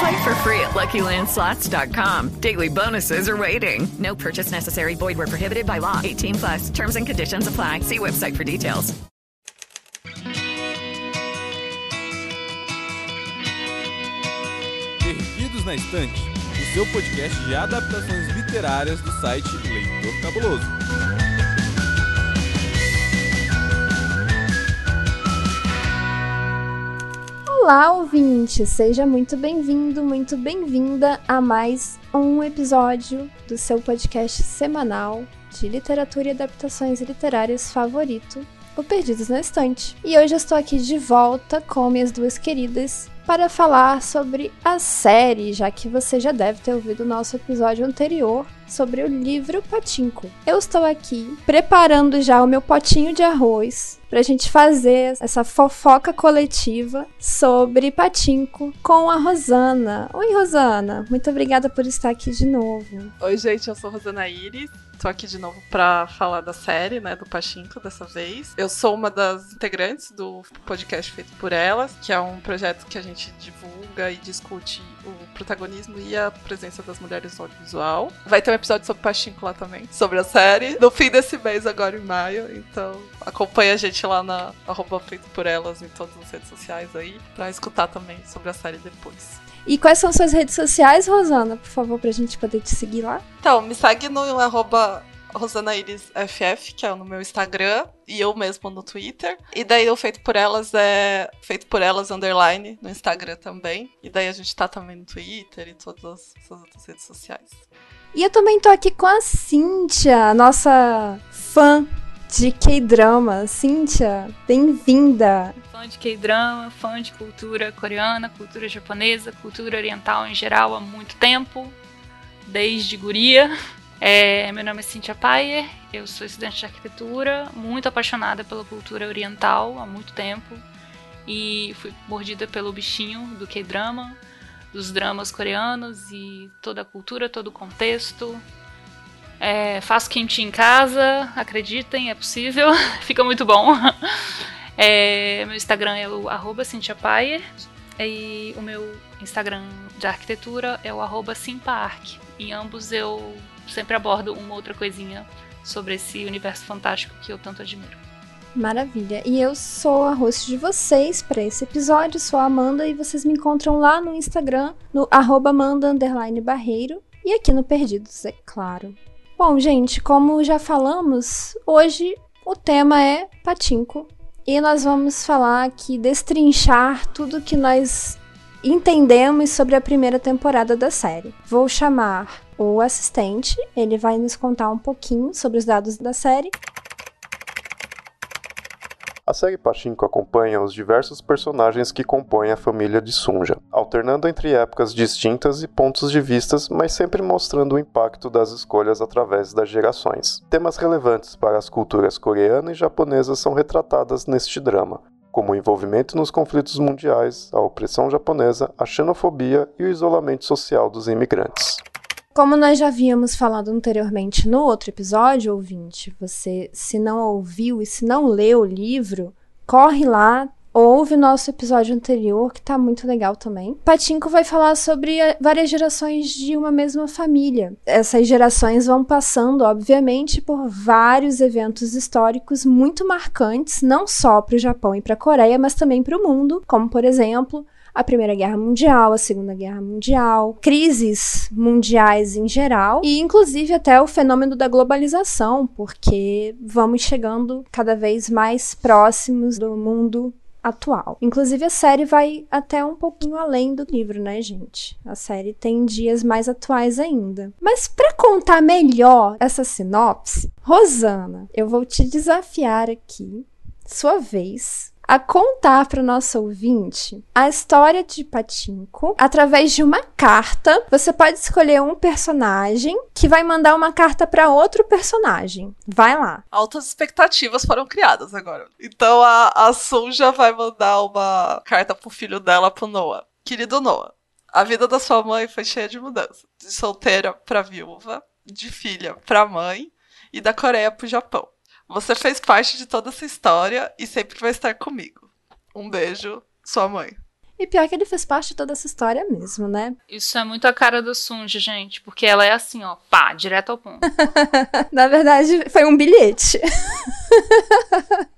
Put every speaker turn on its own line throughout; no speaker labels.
Play for free at LuckyLandSlots.com. Daily bonuses are waiting. No purchase necessary. Void where prohibited by law. 18 plus. Terms and conditions apply. See website for details.
Perdidos na Estante, o seu podcast de adaptações literárias do site Leitor Cabuloso.
Olá, ouvinte! Seja muito bem-vindo, muito bem-vinda a mais um episódio do seu podcast semanal de literatura e adaptações literárias favorito, o Perdidos na Estante. E hoje eu estou aqui de volta com minhas duas queridas para falar sobre a série, já que você já deve ter ouvido o nosso episódio anterior sobre o livro Patinco. Eu estou aqui preparando já o meu potinho de arroz pra gente fazer essa fofoca coletiva sobre Patinco com a Rosana. Oi, Rosana. Muito obrigada por estar aqui de novo.
Oi, gente, eu sou Rosana Iris. Tô aqui de novo pra falar da série, né, do Pachinko dessa vez. Eu sou uma das integrantes do podcast feito por elas, que é um projeto que a gente divulga e discute o protagonismo e a presença das mulheres no audiovisual. Vai ter um episódio sobre Pachinko lá também, sobre a série, no fim desse mês, agora em maio. Então acompanha a gente lá na arroba feito por elas em todas as redes sociais aí, pra escutar também sobre a série depois.
E quais são suas redes sociais, Rosana? Por favor, pra gente poder te seguir lá.
Então, me segue no arroba RosanaIrisFF, que é no meu Instagram, e eu mesmo no Twitter. E daí o Feito por Elas é Feito por Elas Underline no Instagram também. E daí a gente tá também no Twitter e todas as outras redes sociais.
E eu também tô aqui com a Cíntia, nossa fã de K-drama. Cíntia, bem-vinda!
Fã de K-drama, fã de cultura coreana, cultura japonesa, cultura oriental em geral há muito tempo, desde guria. É, meu nome é Cynthia Payer, eu sou estudante de arquitetura, muito apaixonada pela cultura oriental há muito tempo e fui mordida pelo bichinho do K-drama, dos dramas coreanos e toda a cultura, todo o contexto. É, faço quentinho em casa, acreditem, é possível, fica muito bom. É, meu Instagram é o arroba Payer e o meu Instagram de arquitetura é o Simpark. Em ambos eu sempre abordo uma outra coisinha sobre esse universo fantástico que eu tanto admiro.
Maravilha. E eu sou a host de vocês para esse episódio, sou a Amanda e vocês me encontram lá no Instagram, no arroba Amanda Barreiro e aqui no Perdidos, é claro. Bom, gente, como já falamos, hoje o tema é Patinco. E nós vamos falar aqui, destrinchar tudo que nós entendemos sobre a primeira temporada da série. Vou chamar o assistente, ele vai nos contar um pouquinho sobre os dados da série.
A série Pachinko acompanha os diversos personagens que compõem a família de Sunja, alternando entre épocas distintas e pontos de vistas, mas sempre mostrando o impacto das escolhas através das gerações. Temas relevantes para as culturas coreana e japonesa são retratadas neste drama, como o envolvimento nos conflitos mundiais, a opressão japonesa, a xenofobia e o isolamento social dos imigrantes.
Como nós já havíamos falado anteriormente no outro episódio, ouvinte, você, se não ouviu e se não leu o livro, corre lá, ouve o nosso episódio anterior, que tá muito legal também. Patinco vai falar sobre várias gerações de uma mesma família. Essas gerações vão passando, obviamente, por vários eventos históricos muito marcantes, não só para o Japão e para a Coreia, mas também para o mundo, como por exemplo a Primeira Guerra Mundial, a Segunda Guerra Mundial, crises mundiais em geral e inclusive até o fenômeno da globalização, porque vamos chegando cada vez mais próximos do mundo atual. Inclusive a série vai até um pouquinho além do livro, né, gente? A série tem dias mais atuais ainda. Mas para contar melhor essa sinopse, Rosana, eu vou te desafiar aqui, sua vez, a contar para o nosso ouvinte a história de Patinco através de uma carta. Você pode escolher um personagem que vai mandar uma carta para outro personagem. Vai lá.
Altas expectativas foram criadas agora. Então a, a Sunja vai mandar uma carta pro filho dela, pro Noah. Querido Noah, a vida da sua mãe foi cheia de mudanças. De solteira para viúva, de filha para mãe e da Coreia pro Japão. Você fez parte de toda essa história e sempre vai estar comigo. Um beijo, sua mãe.
E pior que ele fez parte de toda essa história mesmo, né?
Isso é muito a cara do Sunji, gente, porque ela é assim, ó, pá, direto ao ponto.
Na verdade, foi um bilhete.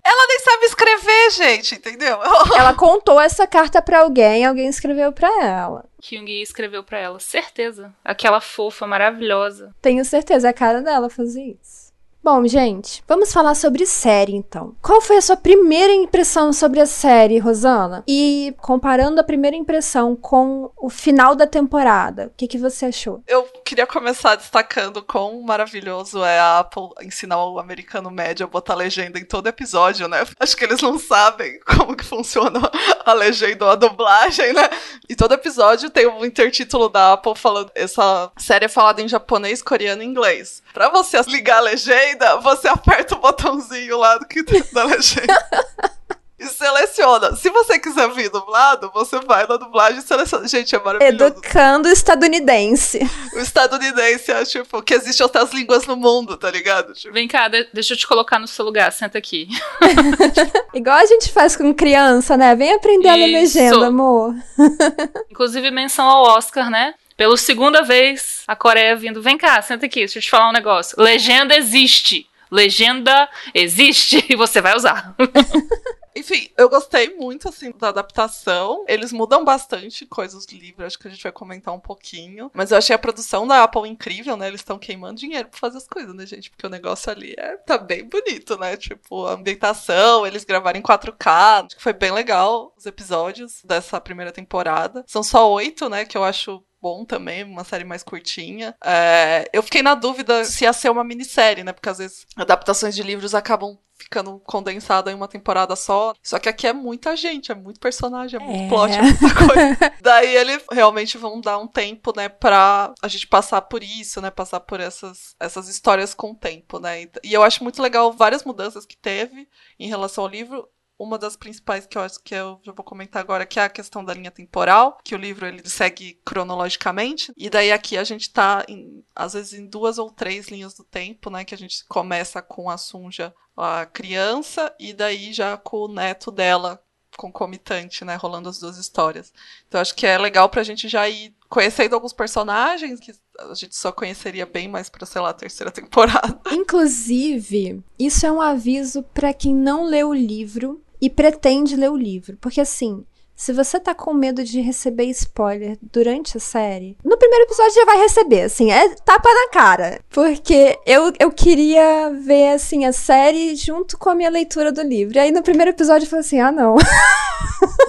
ela nem sabe escrever, gente, entendeu?
ela contou essa carta para alguém, alguém escreveu para ela.
Kyung escreveu para ela, certeza. Aquela fofa maravilhosa.
Tenho certeza, é a cara dela fazer isso. Bom, gente, vamos falar sobre série então. Qual foi a sua primeira impressão sobre a série, Rosana? E comparando a primeira impressão com o final da temporada, o que, que você achou?
Eu queria começar destacando quão maravilhoso é a Apple ensinar o americano médio a botar legenda em todo episódio, né? Acho que eles não sabem como que funciona a legenda ou a dublagem, né? E todo episódio tem um intertítulo da Apple falando essa série é falada em japonês, coreano e inglês. Pra você ligar a legenda você aperta o botãozinho lá do que da legenda. e seleciona. Se você quiser vir dublado, você vai na dublagem e seleciona. Gente, é maravilhoso.
Educando o estadunidense.
O estadunidense é tipo que existem outras línguas no mundo, tá ligado? Tipo...
Vem cá, deixa eu te colocar no seu lugar, senta aqui.
Igual a gente faz com criança, né? Vem aprender Isso. a legenda, amor.
Inclusive menção ao Oscar, né? Pela segunda vez, a Coreia vindo, vem cá, senta aqui, deixa eu te falar um negócio. Legenda existe. Legenda existe e você vai usar.
Enfim, eu gostei muito, assim, da adaptação. Eles mudam bastante coisas do livro, acho que a gente vai comentar um pouquinho. Mas eu achei a produção da Apple incrível, né? Eles estão queimando dinheiro pra fazer as coisas, né, gente? Porque o negócio ali é, tá bem bonito, né? Tipo, a ambientação, eles gravaram em 4K. Acho que foi bem legal os episódios dessa primeira temporada. São só oito, né? Que eu acho bom também, uma série mais curtinha. É, eu fiquei na dúvida se ia ser uma minissérie, né? Porque às vezes adaptações de livros acabam ficando condensada em uma temporada só. Só que aqui é muita gente, é muito personagem, é muito é. plot, é muita coisa. Daí eles realmente vão dar um tempo, né, pra a gente passar por isso, né, passar por essas, essas histórias com o tempo, né. E eu acho muito legal várias mudanças que teve em relação ao livro uma das principais que eu acho que eu já vou comentar agora, que é a questão da linha temporal, que o livro ele segue cronologicamente, e daí aqui a gente tá, em, às vezes, em duas ou três linhas do tempo, né, que a gente começa com a Sunja, a criança, e daí já com o neto dela, concomitante, né, rolando as duas histórias. Então acho que é legal pra gente já ir conhecendo alguns personagens que a gente só conheceria bem mais pra, sei lá, a terceira temporada.
Inclusive, isso é um aviso para quem não leu o livro e pretende ler o livro. Porque assim, se você tá com medo de receber spoiler durante a série, no primeiro episódio já vai receber, assim, é tapa na cara. Porque eu, eu queria ver, assim, a série junto com a minha leitura do livro. E aí no primeiro episódio eu falei assim: ah, não.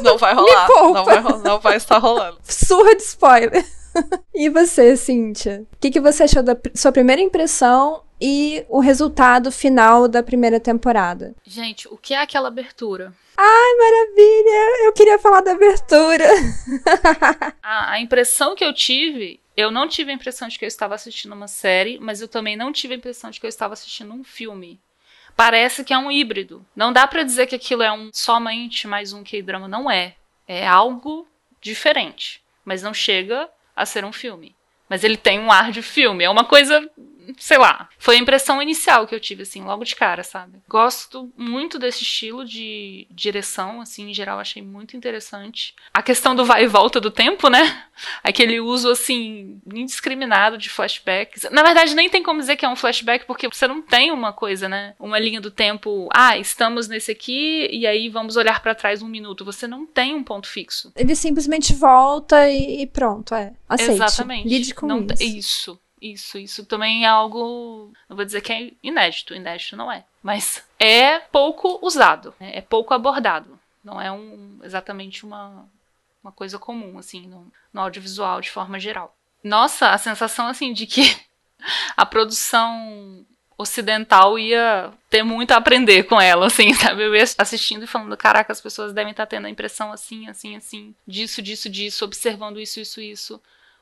Não vai rolar. Não vai, não vai estar rolando.
Surra de spoiler. e você, Cíntia? O que, que você achou da sua primeira impressão e o resultado final da primeira temporada.
Gente, o que é aquela abertura?
Ai, maravilha! Eu queria falar da abertura.
a, a impressão que eu tive eu não tive a impressão de que eu estava assistindo uma série, mas eu também não tive a impressão de que eu estava assistindo um filme. Parece que é um híbrido. Não dá para dizer que aquilo é um somente mais um K-drama, não é. É algo diferente, mas não chega a ser um filme. Mas ele tem um ar de filme, é uma coisa sei lá, foi a impressão inicial que eu tive, assim, logo de cara, sabe? Gosto muito desse estilo de direção, assim, em geral, achei muito interessante. A questão do vai e volta do tempo, né? Aquele uso, assim, indiscriminado de flashbacks. Na verdade, nem tem como dizer que é um flashback, porque você não tem uma coisa, né? Uma linha do tempo, ah, estamos nesse aqui, e aí vamos olhar para trás um minuto. Você não tem um ponto fixo.
Ele simplesmente volta e pronto, é. Aceite.
Exatamente.
Lide com
não,
isso.
Isso, isso, isso também é algo. Não vou dizer que é inédito, inédito não é. Mas é pouco usado, né? é pouco abordado. Não é um, exatamente uma, uma coisa comum, assim, no, no audiovisual de forma geral. Nossa, a sensação, assim, de que a produção ocidental ia ter muito a aprender com ela, assim, sabe? Eu ia assistindo e falando, caraca, as pessoas devem estar tendo a impressão assim, assim, assim, disso, disso, disso, observando isso, isso, isso.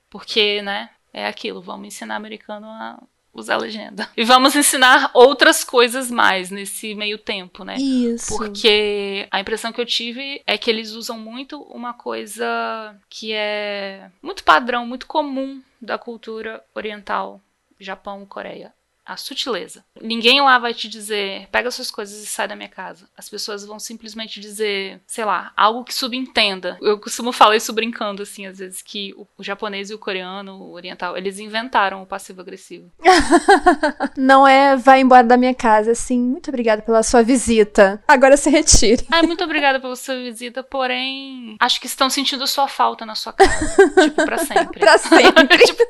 Porque, né, é aquilo, vamos ensinar americano a usar legenda. E vamos ensinar outras coisas mais nesse meio tempo, né?
Isso.
Porque a impressão que eu tive é que eles usam muito uma coisa que é muito padrão, muito comum da cultura oriental, Japão, Coreia a sutileza. Ninguém lá vai te dizer, pega suas coisas e sai da minha casa. As pessoas vão simplesmente dizer, sei lá, algo que subentenda. Eu costumo falar isso brincando, assim, às vezes, que o, o japonês e o coreano, o oriental, eles inventaram o passivo-agressivo.
Não é vai embora da minha casa, assim, muito obrigada pela sua visita. Agora se retire.
Ai, muito obrigada pela sua visita, porém, acho que estão sentindo sua falta na sua casa. tipo, pra sempre.
pra sempre.
tipo,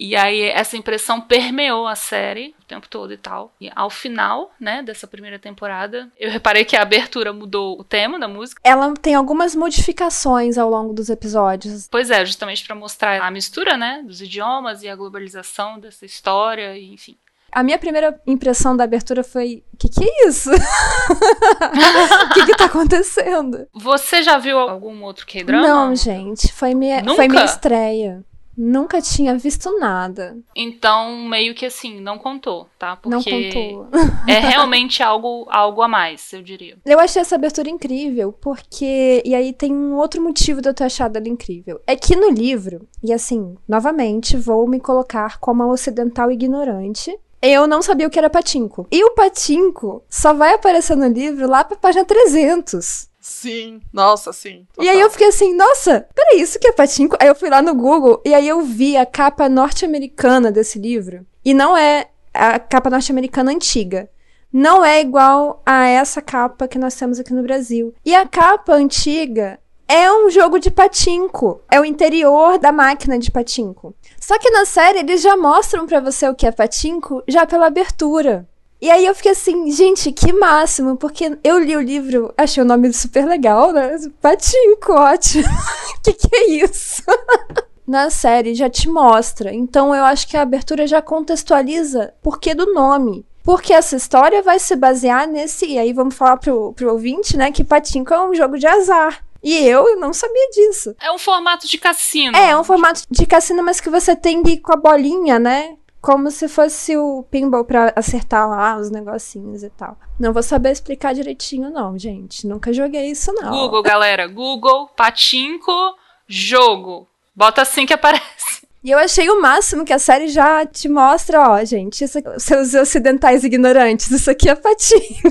e aí essa impressão permeou a série o tempo todo e tal. E ao final, né, dessa primeira temporada, eu reparei que a abertura mudou o tema da música.
Ela tem algumas modificações ao longo dos episódios.
Pois é, justamente para mostrar a mistura, né, dos idiomas e a globalização dessa história, e, enfim.
A minha primeira impressão da abertura foi: que que é isso? O que que tá acontecendo?
Você já viu algum outro K-drama?
Não, gente, foi minha,
Nunca?
foi minha estreia. Nunca tinha visto nada.
Então, meio que assim, não contou, tá? Porque
Não contou.
é realmente algo, algo a mais, eu diria.
Eu achei essa abertura incrível, porque. E aí tem um outro motivo de eu ter achado ela incrível. É que no livro, e assim, novamente, vou me colocar como a ocidental ignorante. Eu não sabia o que era patinco. E o patinco só vai aparecer no livro lá pra página 300.
Sim, nossa, sim.
E aí eu fiquei assim, nossa, peraí, isso que é patinco? Aí eu fui lá no Google e aí eu vi a capa norte-americana desse livro. E não é a capa norte-americana antiga. Não é igual a essa capa que nós temos aqui no Brasil. E a capa antiga é um jogo de patinco. É o interior da máquina de patinco. Só que na série eles já mostram pra você o que é patinco já pela abertura. E aí eu fiquei assim, gente, que máximo, porque eu li o livro, achei o nome super legal, né? Patinco, ótimo. que que é isso? Na série já te mostra. Então eu acho que a abertura já contextualiza porquê do nome. Porque essa história vai se basear nesse. E aí vamos falar pro, pro ouvinte, né? Que Patinco é um jogo de azar. E eu não sabia disso.
É um formato de cassino.
É, é um formato de cassino, mas que você tem que ir com a bolinha, né? Como se fosse o pinball pra acertar lá os negocinhos e tal. Não vou saber explicar direitinho, não, gente. Nunca joguei isso, não.
Google, galera. Google, patinco, jogo. Bota assim que aparece.
E eu achei o máximo que a série já te mostra, ó, gente, isso aqui, seus ocidentais ignorantes, isso aqui é patinco.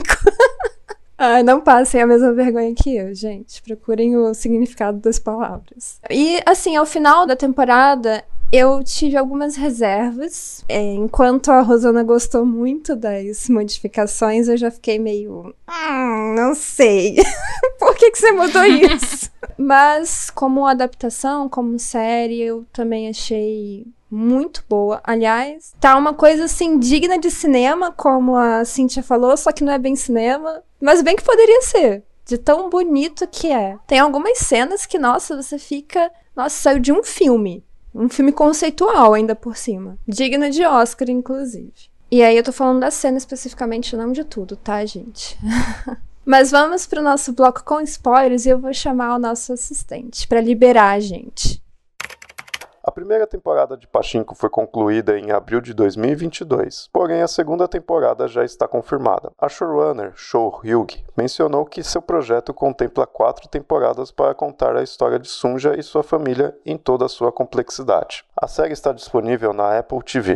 Ai, não passem a mesma vergonha que eu, gente. Procurem o significado das palavras. E, assim, ao final da temporada, eu tive algumas reservas. É, enquanto a Rosana gostou muito das modificações, eu já fiquei meio. Hum, não sei. Por que, que você mudou isso? Mas, como adaptação, como série, eu também achei muito boa. Aliás, tá uma coisa assim digna de cinema, como a Cintia falou, só que não é bem cinema, mas bem que poderia ser. De tão bonito que é. Tem algumas cenas que, nossa, você fica. Nossa, saiu de um filme. Um filme conceitual ainda por cima. Digna de Oscar, inclusive. E aí eu tô falando da cena especificamente, não de tudo, tá, gente? Mas vamos pro nosso bloco com spoilers e eu vou chamar o nosso assistente para liberar a gente.
A primeira temporada de Pachinko foi concluída em abril de 2022, porém a segunda temporada já está confirmada. A showrunner, Shou Hyuk, mencionou que seu projeto contempla quatro temporadas para contar a história de Sunja e sua família em toda a sua complexidade. A série está disponível na Apple TV.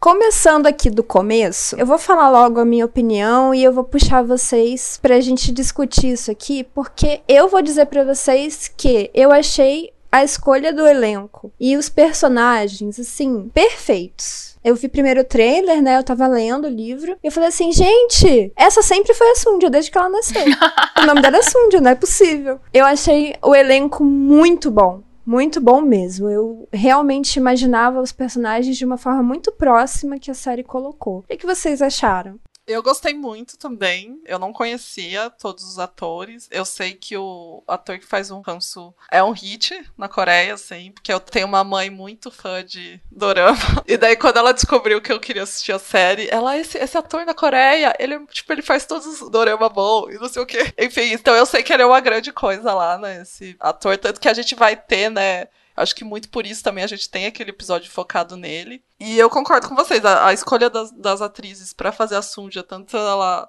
Começando aqui do começo, eu vou falar logo a minha opinião e eu vou puxar vocês pra gente discutir isso aqui, porque eu vou dizer para vocês que eu achei a escolha do elenco e os personagens, assim, perfeitos. Eu vi primeiro o trailer, né? Eu tava lendo o livro. E eu falei assim, gente, essa sempre foi a Sundia, desde que ela nasceu. o nome dela é Sundia, não é possível. Eu achei o elenco muito bom. Muito bom mesmo. Eu realmente imaginava os personagens de uma forma muito próxima que a série colocou. O que, que vocês acharam?
Eu gostei muito também. Eu não conhecia todos os atores. Eu sei que o ator que faz um Hansu é um hit na Coreia, assim, porque eu tenho uma mãe muito fã de dorama. E daí, quando ela descobriu que eu queria assistir a série, ela, esse, esse ator na Coreia, ele, tipo, ele faz todos os dorama bom e não sei o quê. Enfim, então eu sei que ele é uma grande coisa lá, né? Esse ator. Tanto que a gente vai ter, né? Acho que muito por isso também a gente tem aquele episódio focado nele. E eu concordo com vocês, a, a escolha das, das atrizes para fazer a Sunja, tanto ela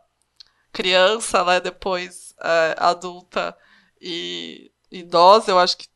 criança, né, depois é, adulta e idosa, eu acho que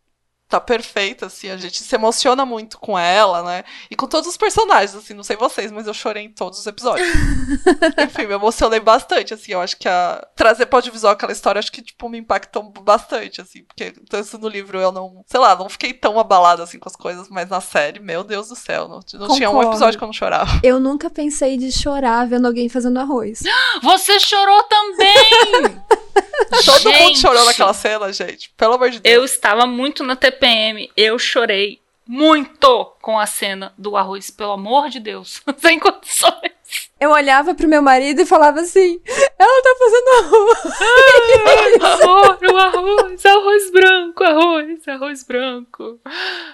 tá perfeita, assim, a gente se emociona muito com ela, né? E com todos os personagens, assim, não sei vocês, mas eu chorei em todos os episódios. Enfim, me emocionei bastante, assim, eu acho que a trazer para audiovisual aquela história, acho que, tipo, me impactou bastante, assim, porque tanto no livro eu não, sei lá, não fiquei tão abalada, assim, com as coisas, mas na série, meu Deus do céu, não, não tinha um episódio que eu não chorava.
Eu nunca pensei de chorar vendo alguém fazendo arroz.
Você chorou também!
Todo gente, mundo chorou naquela cena, gente. Pelo amor de Deus.
Eu estava muito na TPM. Eu chorei muito com a cena do arroz, pelo amor de Deus. Sem condições.
Eu olhava pro meu marido e falava assim: ela tá fazendo arroz.
O arroz, arroz branco, arroz, arroz branco.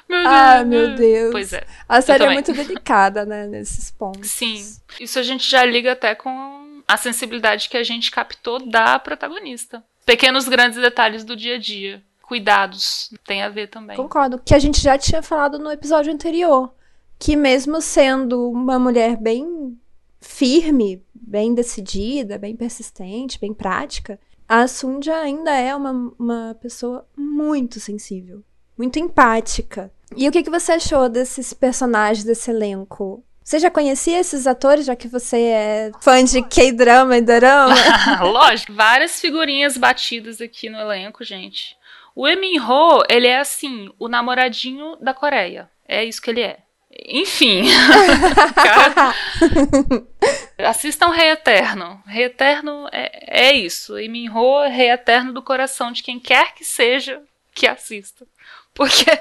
Meu Deus. Ah, meu Deus.
Pois é.
A série é muito delicada, né, nesses pontos.
Sim. Isso a gente já liga até com a sensibilidade que a gente captou da protagonista. Pequenos grandes detalhes do dia a dia. Cuidados tem a ver também.
Concordo. Que a gente já tinha falado no episódio anterior. Que mesmo sendo uma mulher bem firme, bem decidida, bem persistente, bem prática, a Sunja ainda é uma, uma pessoa muito sensível, muito empática. E o que, que você achou desses personagens, desse elenco? Você já conhecia esses atores, já que você é fã de K-drama e drama?
Lógico, várias figurinhas batidas aqui no elenco, gente. O Emin Ho, ele é assim, o namoradinho da Coreia. É isso que ele é. Enfim. Cara, assistam Rei Eterno. Rei Eterno é, é isso. E Minho é Rei Eterno do coração de quem quer que seja que assista. Porque,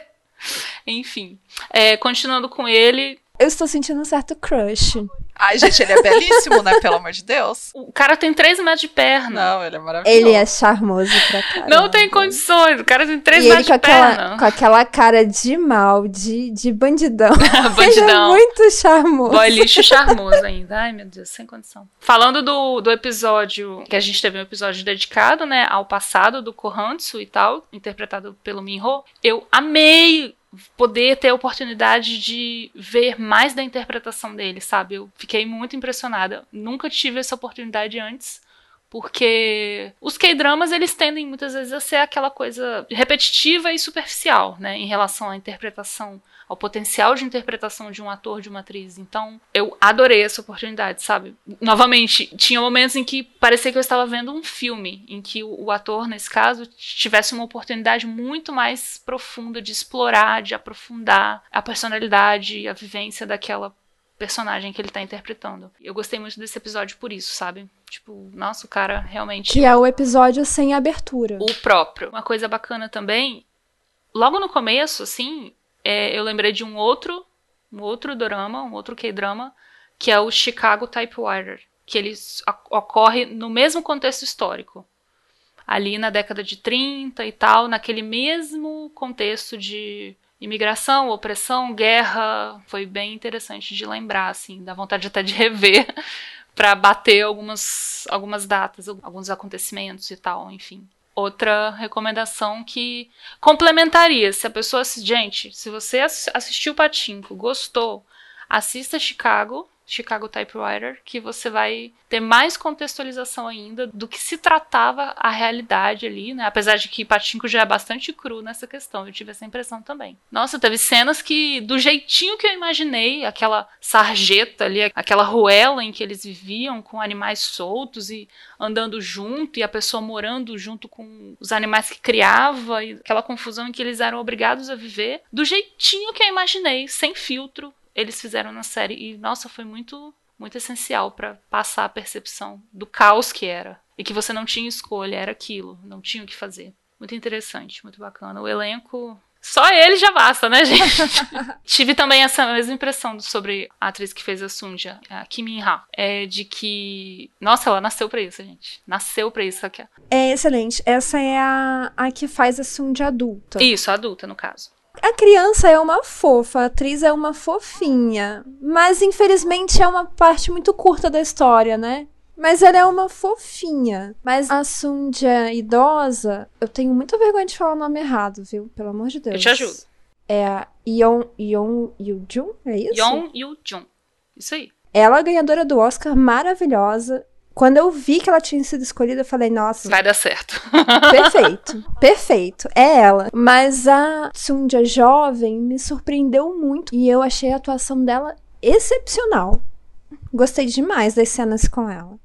enfim. É, continuando com ele.
Eu estou sentindo um certo crush.
Ai, gente, ele é belíssimo, né? Pelo amor de Deus.
O cara tem 3 metros de perna.
Não, ele é maravilhoso.
Ele é charmoso pra caramba.
Não tem condições. O cara tem 3 metros de
aquela,
perna.
com aquela cara de mal, de, de bandidão.
bandidão.
Ele é muito charmoso.
Boy lixo charmoso ainda. Ai, meu Deus, sem condição. Falando do, do episódio, que a gente teve um episódio dedicado, né, ao passado do Kohansu e tal, interpretado pelo Minho, eu amei poder ter a oportunidade de ver mais da interpretação dele, sabe? Eu fiquei muito impressionada. Nunca tive essa oportunidade antes. Porque os K-dramas, eles tendem muitas vezes a ser aquela coisa repetitiva e superficial, né, em relação à interpretação, ao potencial de interpretação de um ator, de uma atriz. Então, eu adorei essa oportunidade, sabe? Novamente, tinha momentos em que parecia que eu estava vendo um filme, em que o, o ator, nesse caso, tivesse uma oportunidade muito mais profunda de explorar, de aprofundar a personalidade e a vivência daquela personagem que ele tá interpretando. Eu gostei muito desse episódio por isso, sabe? Tipo, nossa, o cara realmente.
Que é o episódio sem abertura.
O próprio. Uma coisa bacana também, logo no começo, assim, é, eu lembrei de um outro, um outro drama, um outro K-drama, que é o Chicago Typewriter, que ele ocorre no mesmo contexto histórico. Ali na década de 30 e tal, naquele mesmo contexto de imigração, opressão, guerra, foi bem interessante de lembrar, assim, dá vontade até de rever para bater algumas, algumas datas, alguns acontecimentos e tal, enfim. Outra recomendação que complementaria, se a pessoa, gente, se você assistiu Patinco, gostou, assista Chicago. Chicago Typewriter, que você vai ter mais contextualização ainda do que se tratava a realidade ali, né? Apesar de que Patinco já é bastante cru nessa questão, eu tive essa impressão também. Nossa, teve cenas que, do jeitinho que eu imaginei, aquela sarjeta ali, aquela ruela em que eles viviam com animais soltos e andando junto, e a pessoa morando junto com os animais que criava, e aquela confusão em que eles eram obrigados a viver, do jeitinho que eu imaginei, sem filtro, eles fizeram na série. E, nossa, foi muito, muito essencial para passar a percepção do caos que era. E que você não tinha escolha, era aquilo, não tinha o que fazer. Muito interessante, muito bacana. O elenco. Só ele já basta, né, gente? Tive também essa mesma impressão sobre a atriz que fez a Sunja, a Kim Min-ha, é de que, nossa, ela nasceu para isso, gente. Nasceu para isso aqui.
É excelente. Essa é a, a que faz a Sunja adulta.
Isso, adulta, no caso.
A criança é uma fofa, a atriz é uma fofinha. Mas infelizmente é uma parte muito curta da história, né? Mas ela é uma fofinha. Mas a Sundia idosa, eu tenho muita vergonha de falar o nome errado, viu? Pelo amor de Deus.
Eu te ajudo.
É a Yeon, Yeon Yoo-jun, é isso?
Yeon Yoo-jun. Isso aí.
Ela, ganhadora do Oscar, maravilhosa. Quando eu vi que ela tinha sido escolhida, eu falei, nossa.
Vai dar certo.
Perfeito. perfeito. É ela. Mas a Sundia jovem me surpreendeu muito. E eu achei a atuação dela excepcional. Gostei demais das cenas com ela.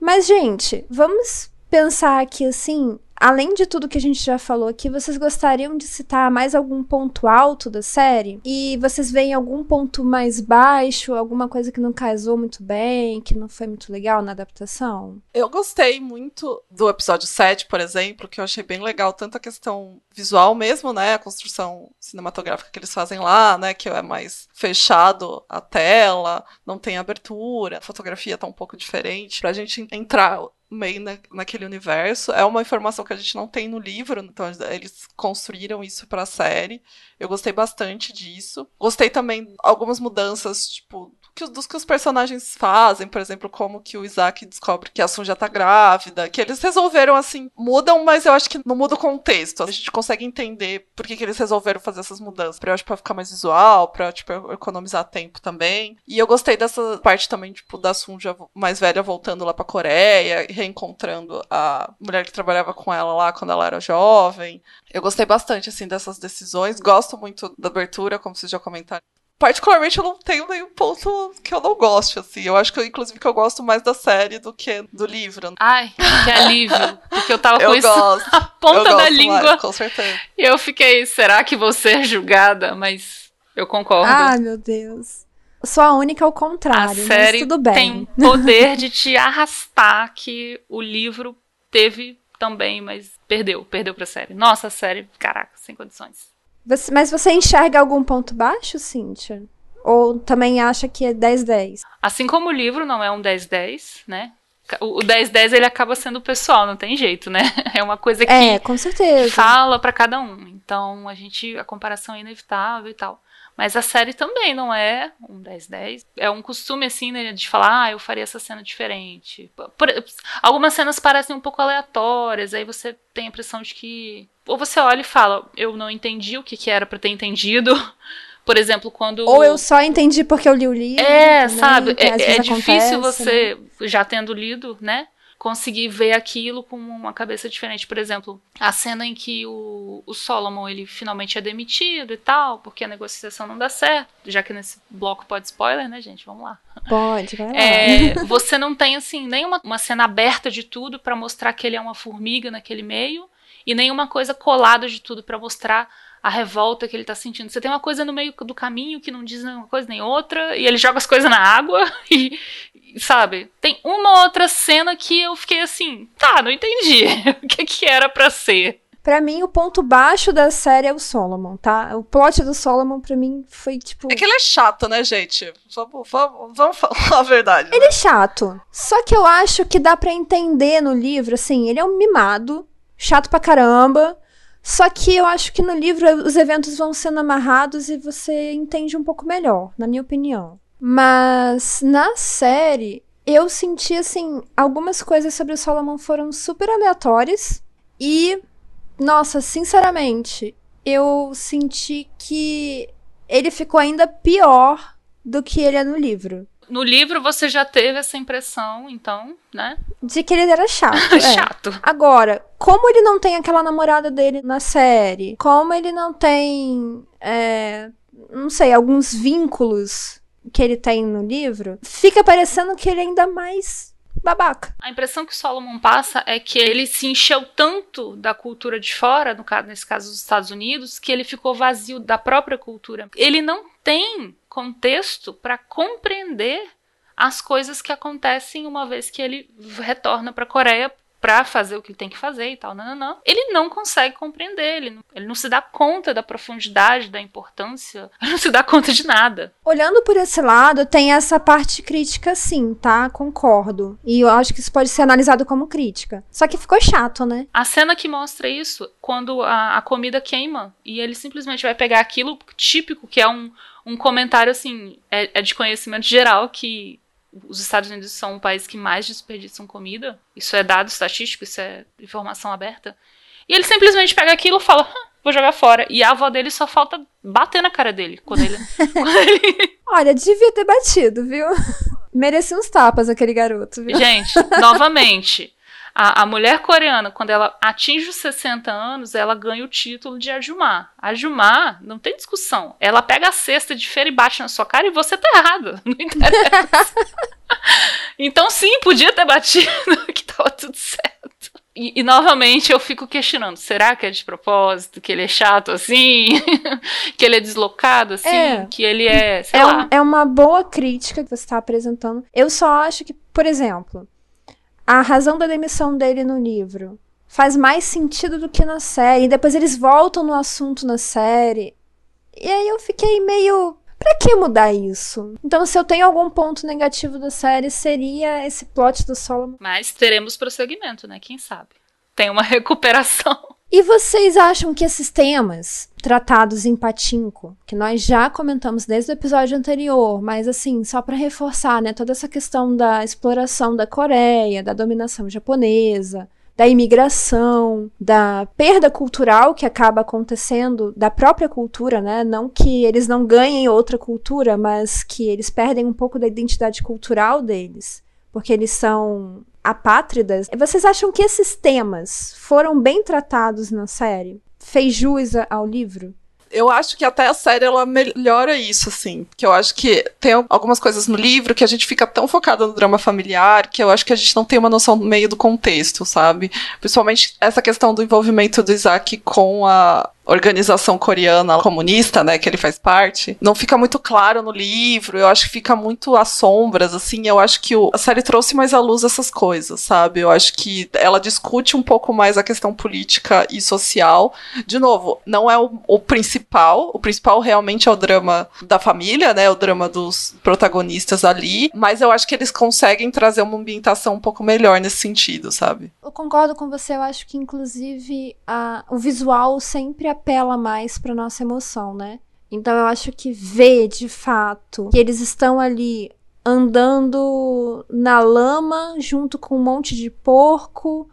Mas, gente, vamos pensar aqui assim além de tudo que a gente já falou aqui, vocês gostariam de citar mais algum ponto alto da série? E vocês veem algum ponto mais baixo, alguma coisa que não casou muito bem, que não foi muito legal na adaptação?
Eu gostei muito do episódio 7, por exemplo, que eu achei bem legal, tanto a questão visual mesmo, né, a construção cinematográfica que eles fazem lá, né, que é mais fechado a tela, não tem abertura, a fotografia tá um pouco diferente, pra gente entrar meio na, naquele universo. É uma informação que a gente não tem no livro, então eles construíram isso para a série. Eu gostei bastante disso. Gostei também algumas mudanças, tipo, que, dos que os personagens fazem, por exemplo, como que o Isaac descobre que a Sun já tá grávida, que eles resolveram assim, mudam, mas eu acho que não muda o contexto. A gente consegue entender por que, que eles resolveram fazer essas mudanças. Pra, eu acho, pra ficar mais visual, pra tipo, economizar tempo também. E eu gostei dessa parte também, tipo, da Sun já mais velha voltando lá pra Coreia, reencontrando a mulher que trabalhava com ela lá quando ela era jovem. Eu gostei bastante, assim, dessas decisões. Gosto muito da abertura, como vocês já comentaram particularmente eu não tenho nenhum ponto que eu não goste, assim. Eu acho que, inclusive, que eu gosto mais da série do que do livro.
Ai, que alívio. Porque eu tava com
eu
isso
gosto.
na ponta da
gosto
língua.
Mais, com certeza.
E eu fiquei, será que você é julgada? Mas eu concordo.
Ah, meu Deus. Sou a única ao contrário,
a série
tudo bem.
tem poder de te arrastar que o livro teve também, mas perdeu, perdeu pra série. Nossa, a série, caraca, sem condições.
Você- mas você enxerga algum ponto baixo, Cíntia? Ou também acha que é 10-10?
Assim como o livro não é um 10-10, né? O o 10-10 ele acaba sendo pessoal, não tem jeito, né? É uma coisa que
É, com certeza.
fala pra cada um. Então a gente a comparação é inevitável e tal. Mas a série também não é um 10-10. É um costume, assim, né, de falar, ah, eu faria essa cena diferente. Por- algumas cenas parecem um pouco aleatórias, aí você tem a impressão de que. Ou você olha e fala, eu não entendi o que, que era pra ter entendido. Por exemplo, quando.
Ou eu só entendi porque eu li o livro.
É,
também,
sabe? É, é
vezes
difícil
acontece,
você,
né?
já tendo lido, né? Conseguir ver aquilo com uma cabeça diferente. Por exemplo, a cena em que o, o Solomon ele finalmente é demitido e tal, porque a negociação não dá certo. Já que nesse bloco pode spoiler, né, gente? Vamos lá.
Pode, vai lá.
É, você não tem, assim, nenhuma uma cena aberta de tudo pra mostrar que ele é uma formiga naquele meio, e nenhuma coisa colada de tudo pra mostrar a revolta que ele tá sentindo. Você tem uma coisa no meio do caminho que não diz nenhuma coisa nem outra, e ele joga as coisas na água, e, e, sabe? Tem uma outra cena que eu fiquei assim, tá, não entendi o que que era pra ser.
Pra mim, o ponto baixo da série é o Solomon, tá? O plot do Solomon, pra mim, foi tipo.
É que ele é chato, né, gente? Vamos, vamos, vamos falar a verdade. né?
Ele é chato. Só que eu acho que dá pra entender no livro, assim, ele é um mimado, chato pra caramba. Só que eu acho que no livro os eventos vão sendo amarrados e você entende um pouco melhor, na minha opinião. Mas na série, eu senti, assim, algumas coisas sobre o Solomon foram super aleatórias. E, nossa, sinceramente, eu senti que ele ficou ainda pior do que ele é no livro.
No livro você já teve essa impressão, então, né?
De que ele era chato. é.
Chato.
Agora, como ele não tem aquela namorada dele na série, como ele não tem, é, não sei, alguns vínculos que ele tem no livro, fica parecendo que ele é ainda mais babaca.
A impressão que o Solomon passa é que ele se encheu tanto da cultura de fora, no caso, nesse caso dos Estados Unidos, que ele ficou vazio da própria cultura. Ele não tem contexto para compreender as coisas que acontecem uma vez que ele retorna para a Coreia para fazer o que ele tem que fazer e tal, não, não, não. Ele não consegue compreender, ele não, ele não se dá conta da profundidade, da importância, ele não se dá conta de nada.
Olhando por esse lado, tem essa parte crítica sim, tá? Concordo. E eu acho que isso pode ser analisado como crítica. Só que ficou chato, né?
A cena que mostra isso, quando a, a comida queima e ele simplesmente vai pegar aquilo típico, que é um, um comentário assim, é, é de conhecimento geral que os Estados Unidos são o país que mais desperdiçam comida. Isso é dado estatístico, isso é informação aberta. E ele simplesmente pega aquilo e fala, "Hã, vou jogar fora. E a avó dele só falta bater na cara dele quando ele. quando ele-
Olha, devia ter batido, viu? Merecia uns tapas aquele garoto, viu?
Gente, novamente. A, a mulher coreana, quando ela atinge os 60 anos, ela ganha o título de Ajumá. Ajumá, não tem discussão. Ela pega a cesta de feira e bate na sua cara e você tá errado. Não interessa. então, sim, podia ter batido, que tava tudo certo. E, e, novamente eu fico questionando: será que é de propósito? Que ele é chato assim? que ele é deslocado assim?
É.
Que ele é. Sei
É,
lá.
um- é uma boa crítica que você está apresentando. Eu só acho que, por exemplo, a razão da demissão dele no livro faz mais sentido do que na série. E depois eles voltam no assunto na série. E aí eu fiquei meio. Pra que mudar isso? Então, se eu tenho algum ponto negativo da série, seria esse plot do Solomon.
Mas teremos prosseguimento, né? Quem sabe? Tem uma recuperação.
E vocês acham que esses temas tratados em Patinco, que nós já comentamos desde o episódio anterior, mas assim, só para reforçar, né, toda essa questão da exploração da Coreia, da dominação japonesa, da imigração, da perda cultural que acaba acontecendo da própria cultura, né? Não que eles não ganhem outra cultura, mas que eles perdem um pouco da identidade cultural deles, porque eles são apátridas. Vocês acham que esses temas foram bem tratados na série? Fez jus ao livro?
Eu acho que até a série ela melhora isso, assim. Porque eu acho que tem algumas coisas no livro que a gente fica tão focada no drama familiar que eu acho que a gente não tem uma noção meio do contexto, sabe? Principalmente essa questão do envolvimento do Isaac com a organização coreana comunista, né, que ele faz parte, não fica muito claro no livro, eu acho que fica muito às sombras, assim, eu acho que o- a série trouxe mais à luz essas coisas, sabe? Eu acho que ela discute um pouco mais a questão política e social. De novo, não é o, o principal, o principal realmente é o drama da família, né, o drama dos protagonistas ali, mas eu acho que eles conseguem trazer uma ambientação um pouco melhor nesse sentido, sabe?
Eu concordo com você, eu acho que inclusive a- o visual sempre apela mais para nossa emoção, né? Então eu acho que ver de fato que eles estão ali andando na lama junto com um monte de porco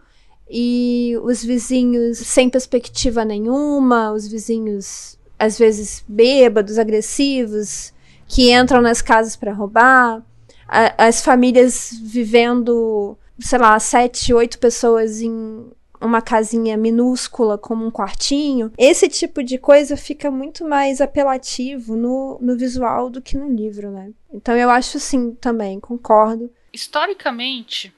e os vizinhos sem perspectiva nenhuma, os vizinhos às vezes bêbados, agressivos, que entram nas casas para roubar, a- as famílias vivendo, sei lá, sete, oito pessoas em uma casinha minúscula como um quartinho. Esse tipo de coisa fica muito mais apelativo no, no visual do que no livro, né? Então eu acho sim também, concordo.
Historicamente,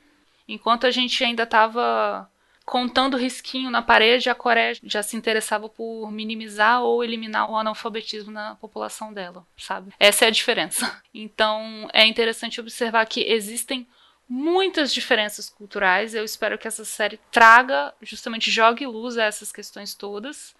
enquanto a gente ainda estava contando risquinho na parede, a Coreia já se interessava por minimizar ou eliminar o analfabetismo na população dela, sabe? Essa é a diferença. Então, é interessante observar que existem muitas diferenças culturais. Eu espero que essa série traga, justamente jogue luz a essas questões todas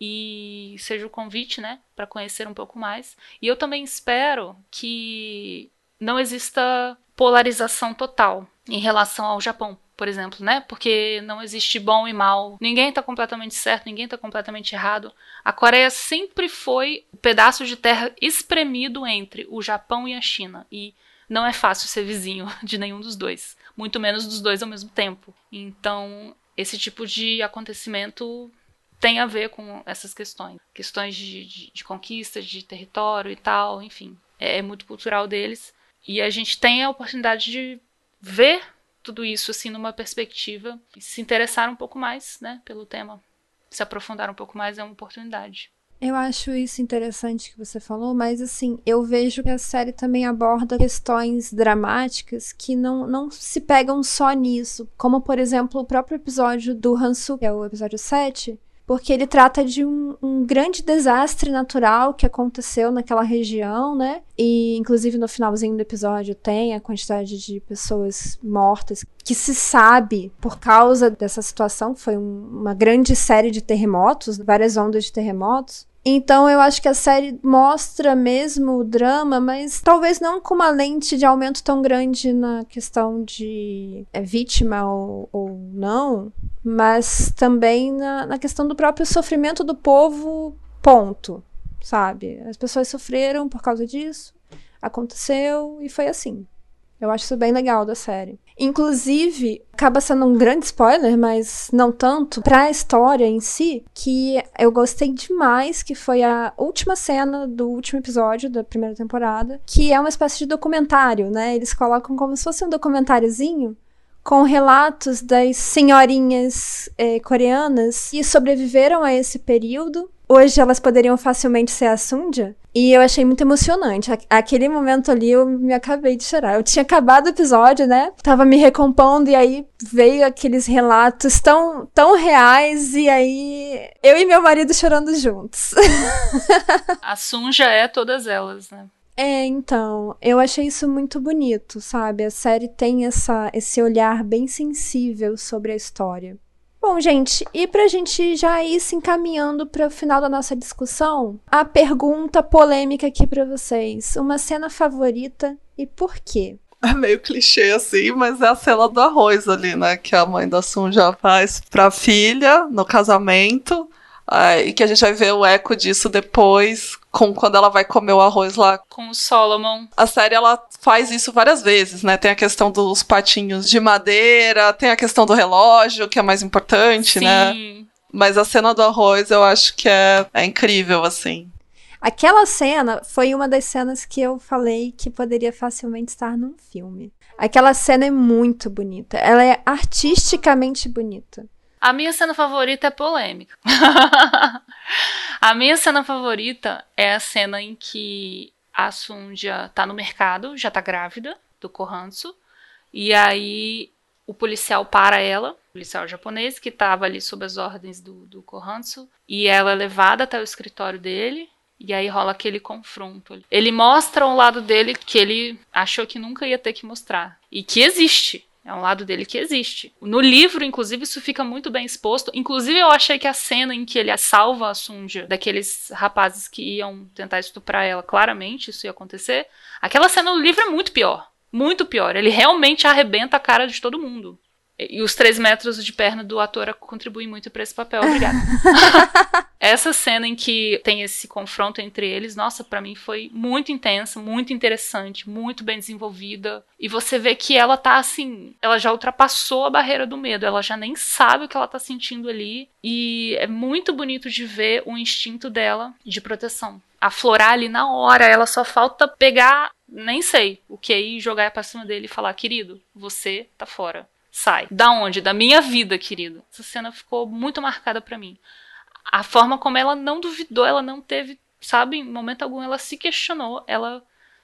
e seja o convite, né, para conhecer um pouco mais. E eu também espero que não exista polarização total em relação ao Japão, por exemplo, né? Porque não existe bom e mal. Ninguém está completamente certo, ninguém está completamente errado. A Coreia sempre foi um pedaço de terra espremido entre o Japão e a China. E não é fácil ser vizinho de nenhum dos dois, muito menos dos dois ao mesmo tempo. Então, esse tipo de acontecimento tem a ver com essas questões. Questões de, de, de conquista, de território e tal, enfim. É, é muito cultural deles. E a gente tem a oportunidade de ver tudo isso assim numa perspectiva se interessar um pouco mais, né, pelo tema. Se aprofundar um pouco mais é uma oportunidade.
Eu acho isso interessante que você falou, mas assim, eu vejo que a série também aborda questões dramáticas que não, não se pegam só nisso. Como, por exemplo, o próprio episódio do Hansu, que é o episódio 7, porque ele trata de um, um, grande desastre natural que aconteceu naquela região, né? E inclusive no finalzinho do episódio tem a quantidade de pessoas mortas que se sabe por causa dessa situação, foi um, uma grande série de terremotos, várias ondas de terremotos. Então eu acho que a série mostra mesmo o drama, mas talvez não com uma lente de aumento tão grande na questão de é vítima ou, ou não, mas também na, na questão do próprio sofrimento do povo, ponto. Sabe? As pessoas sofreram por causa disso, aconteceu e foi assim. Eu acho isso bem legal da série. Inclusive, acaba sendo um grande spoiler, mas não tanto, pra história em si, que eu gostei demais, que foi a última cena do último episódio da primeira temporada, que é uma espécie de documentário, né? Eles colocam como se fosse um documentáriozinho com relatos das senhorinhas eh, coreanas que sobreviveram a esse período hoje elas poderiam facilmente ser a Sunja. E eu achei muito emocionante. Aquele momento ali eu me acabei de chorar. Eu tinha acabado o episódio, né? Tava me recompondo e aí veio aqueles relatos tão, tão reais e aí eu e meu marido chorando juntos.
a Sunja é todas elas, né?
É, então, eu achei isso muito bonito, sabe? A série tem essa, esse olhar bem sensível sobre a história. Bom, gente, e pra gente já ir se encaminhando para o final da nossa discussão, a pergunta polêmica aqui para vocês: uma cena favorita e por quê?
É meio clichê assim, mas é a cena do arroz ali, né? Que a mãe da Sun já faz pra filha no casamento. Uh, e que a gente vai ver o eco disso depois, com quando ela vai comer o arroz lá.
Com o Solomon.
A série, ela faz isso várias vezes, né? Tem a questão dos patinhos de madeira, tem a questão do relógio, que é mais importante, né? Sim. né? Mas a cena do arroz eu acho que é, é incrível, assim.
Aquela cena foi uma das cenas que eu falei que poderia facilmente estar num filme. Aquela cena é muito bonita. Ela é artisticamente bonita.
A minha cena favorita é polêmica. a minha cena favorita é a cena em que a Sunja tá no mercado, já tá grávida do Kohansu, e aí o policial para ela, o policial japonês que estava ali sob as ordens do, do Kohansu, e ela é levada até o escritório dele, e aí rola aquele confronto. Ele mostra um lado dele que ele achou que nunca ia ter que mostrar. E que existe. É um lado dele que existe. No livro, inclusive, isso fica muito bem exposto. Inclusive, eu achei que a cena em que ele salva a Sunja daqueles rapazes que iam tentar estuprar ela, claramente isso ia acontecer. Aquela cena no livro é muito pior. Muito pior. Ele realmente arrebenta a cara de todo mundo. E os três metros de perna do ator contribuem muito para esse papel. Obrigada. Essa cena em que tem esse confronto entre eles, nossa, para mim foi muito intensa, muito interessante, muito bem desenvolvida. E você vê que ela tá assim, ela já ultrapassou a barreira do medo, ela já nem sabe o que ela tá sentindo ali. E é muito bonito de ver o instinto dela de proteção. Aflorar ali na hora, ela só falta pegar, nem sei, o que aí jogar pra cima dele e falar: querido, você tá fora sai. Da onde? Da minha vida, querido. Essa cena ficou muito marcada para mim. A forma como ela não duvidou, ela não teve, sabe, em momento algum ela se questionou, ela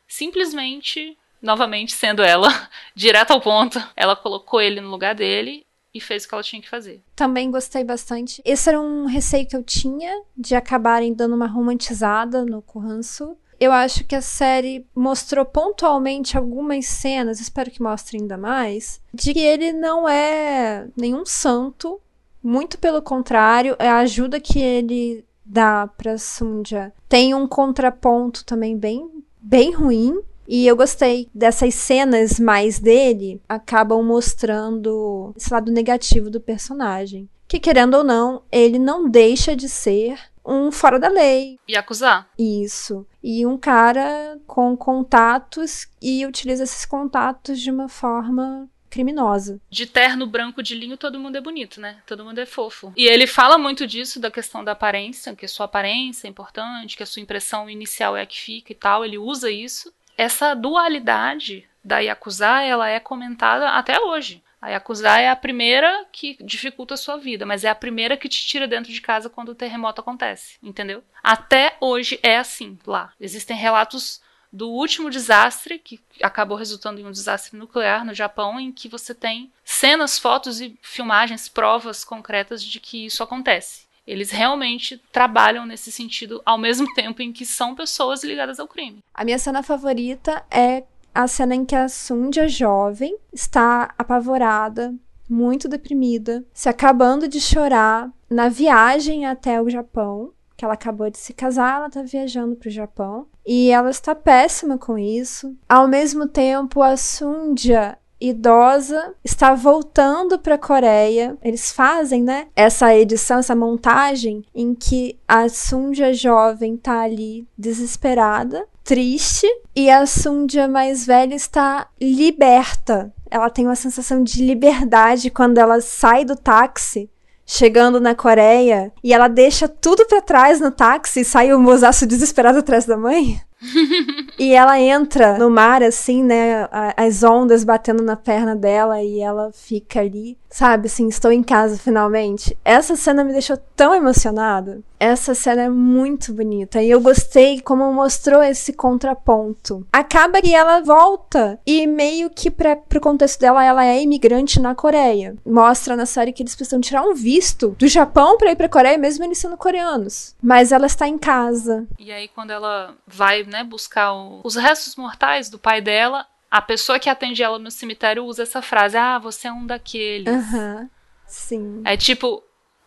simplesmente, novamente sendo ela, direto ao ponto, ela colocou ele no lugar dele e fez o que ela tinha que fazer.
Também gostei bastante. Esse era um receio que eu tinha de acabarem dando uma romantizada no Kuhansu. Eu acho que a série mostrou pontualmente algumas cenas, espero que mostre ainda mais, de que ele não é nenhum santo, muito pelo contrário, é a ajuda que ele dá para Sunja tem um contraponto também bem bem ruim. E eu gostei dessas cenas mais dele acabam mostrando esse lado negativo do personagem. Que querendo ou não, ele não deixa de ser um fora da lei.
E acusar.
Isso. E um cara com contatos e utiliza esses contatos de uma forma criminosa.
De terno branco de linho, todo mundo é bonito, né? Todo mundo é fofo. E ele fala muito disso, da questão da aparência, que a sua aparência é importante, que a sua impressão inicial é a que fica e tal. Ele usa isso. essa dualidade da Yakuza, ela é comentada até hoje. A Yakuza é a primeira que dificulta a sua vida, mas é a primeira que te tira dentro de casa quando o terremoto acontece, entendeu? Até hoje é assim lá. Existem relatos do último desastre, que acabou resultando em um desastre nuclear no Japão, em que você tem cenas, fotos e filmagens, provas concretas de que isso acontece. Eles realmente trabalham nesse sentido ao mesmo tempo em que são pessoas ligadas ao crime.
A minha cena favorita é a cena em que a Sundia jovem está apavorada, muito deprimida, se acabando de chorar na viagem até o Japão que ela acabou de se casar, ela tá viajando pro Japão e ela está péssima com isso. Ao mesmo tempo, a Sundia idosa está voltando para a Coreia. Eles fazem, né, essa edição, essa montagem em que a Sunja jovem tá ali desesperada, triste, e a Sunja mais velha está liberta. Ela tem uma sensação de liberdade quando ela sai do táxi chegando na Coreia e ela deixa tudo para trás no táxi e sai o moçaço desesperado atrás da mãe. e ela entra no mar, assim, né? As ondas batendo na perna dela e ela fica ali, sabe? Assim, estou em casa finalmente. Essa cena me deixou tão emocionada. Essa cena é muito bonita e eu gostei como mostrou esse contraponto. Acaba que ela volta e meio que para pro contexto dela ela é imigrante na Coreia. Mostra na série que eles precisam tirar um visto do Japão para ir para Coreia mesmo eles sendo coreanos. Mas ela está em casa.
E aí quando ela vai, né, buscar o, os restos mortais do pai dela, a pessoa que atende ela no cemitério usa essa frase: "Ah, você é um daqueles".
Aham. Uhum. Sim.
É tipo,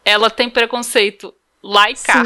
ela tem preconceito lá e cá.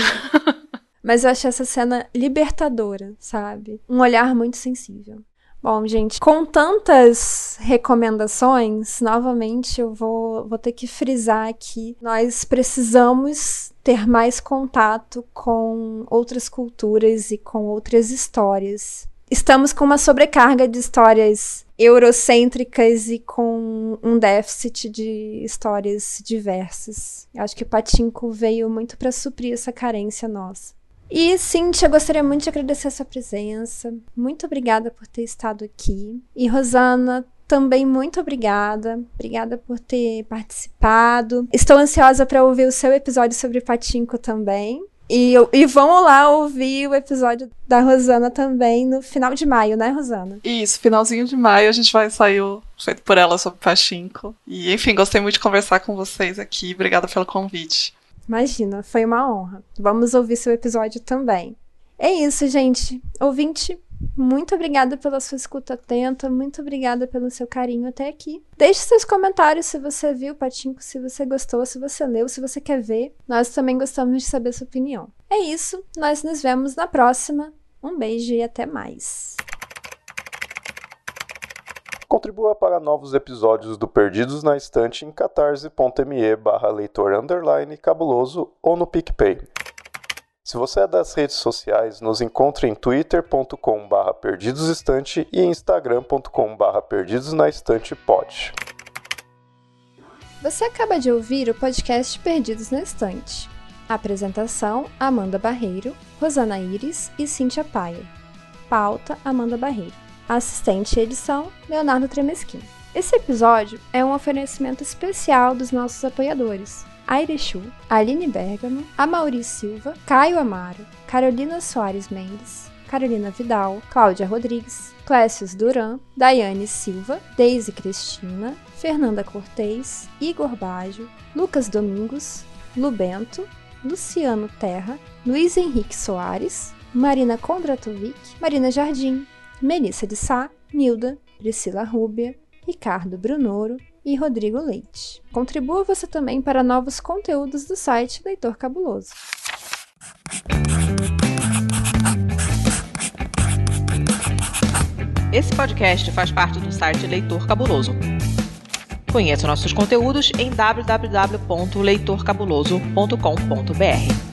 Mas eu achei essa cena libertadora, sabe? Um olhar muito sensível. Bom, gente, com tantas recomendações, novamente eu vou, vou ter que frisar aqui: nós precisamos ter mais contato com outras culturas e com outras histórias. Estamos com uma sobrecarga de histórias eurocêntricas e com um déficit de histórias diversas. Acho que o Patinco veio muito para suprir essa carência nossa. E Cintia, gostaria muito de agradecer a sua presença. Muito obrigada por ter estado aqui. E Rosana, também muito obrigada. Obrigada por ter participado. Estou ansiosa para ouvir o seu episódio sobre Patinco também. E, e vamos lá ouvir o episódio da Rosana também no final de maio, né, Rosana?
Isso, finalzinho de maio a gente vai sair o feito por ela sobre Pachinko. E enfim, gostei muito de conversar com vocês aqui. Obrigada pelo convite.
Imagina, foi uma honra. Vamos ouvir seu episódio também. É isso, gente. Ouvinte, muito obrigada pela sua escuta atenta, muito obrigada pelo seu carinho até aqui. Deixe seus comentários se você viu o Patinco, se você gostou, se você leu, se você quer ver. Nós também gostamos de saber sua opinião. É isso, nós nos vemos na próxima. Um beijo e até mais.
Contribua para novos episódios do Perdidos na Estante em catarse.me barra leitor cabuloso ou no PicPay. Se você é das redes sociais, nos encontre em twitter.com.br perdidosestante e instagram.com.br perdidosnaestantepod.
Você acaba de ouvir o podcast Perdidos na Estante. Apresentação: Amanda Barreiro, Rosana Iris e Cíntia Paia. Pauta: Amanda Barreiro. Assistente e edição: Leonardo Tremesquim. Esse episódio é um oferecimento especial dos nossos apoiadores. Airechu, Aline Bergamo, Amauri Silva, Caio Amaro, Carolina Soares Mendes, Carolina Vidal, Cláudia Rodrigues, Clécius Duran, Daiane Silva, Deise Cristina, Fernanda Cortez, Igor Baggio, Lucas Domingos, Lubento, Luciano Terra, Luiz Henrique Soares, Marina Kondratovic, Marina Jardim, Melissa de Sá, Nilda, Priscila Rúbia, Ricardo Brunoro, e Rodrigo Leite. Contribua você também para novos conteúdos do site Leitor Cabuloso.
Esse podcast faz parte do site Leitor Cabuloso. Conheça nossos conteúdos em www.leitorcabuloso.com.br.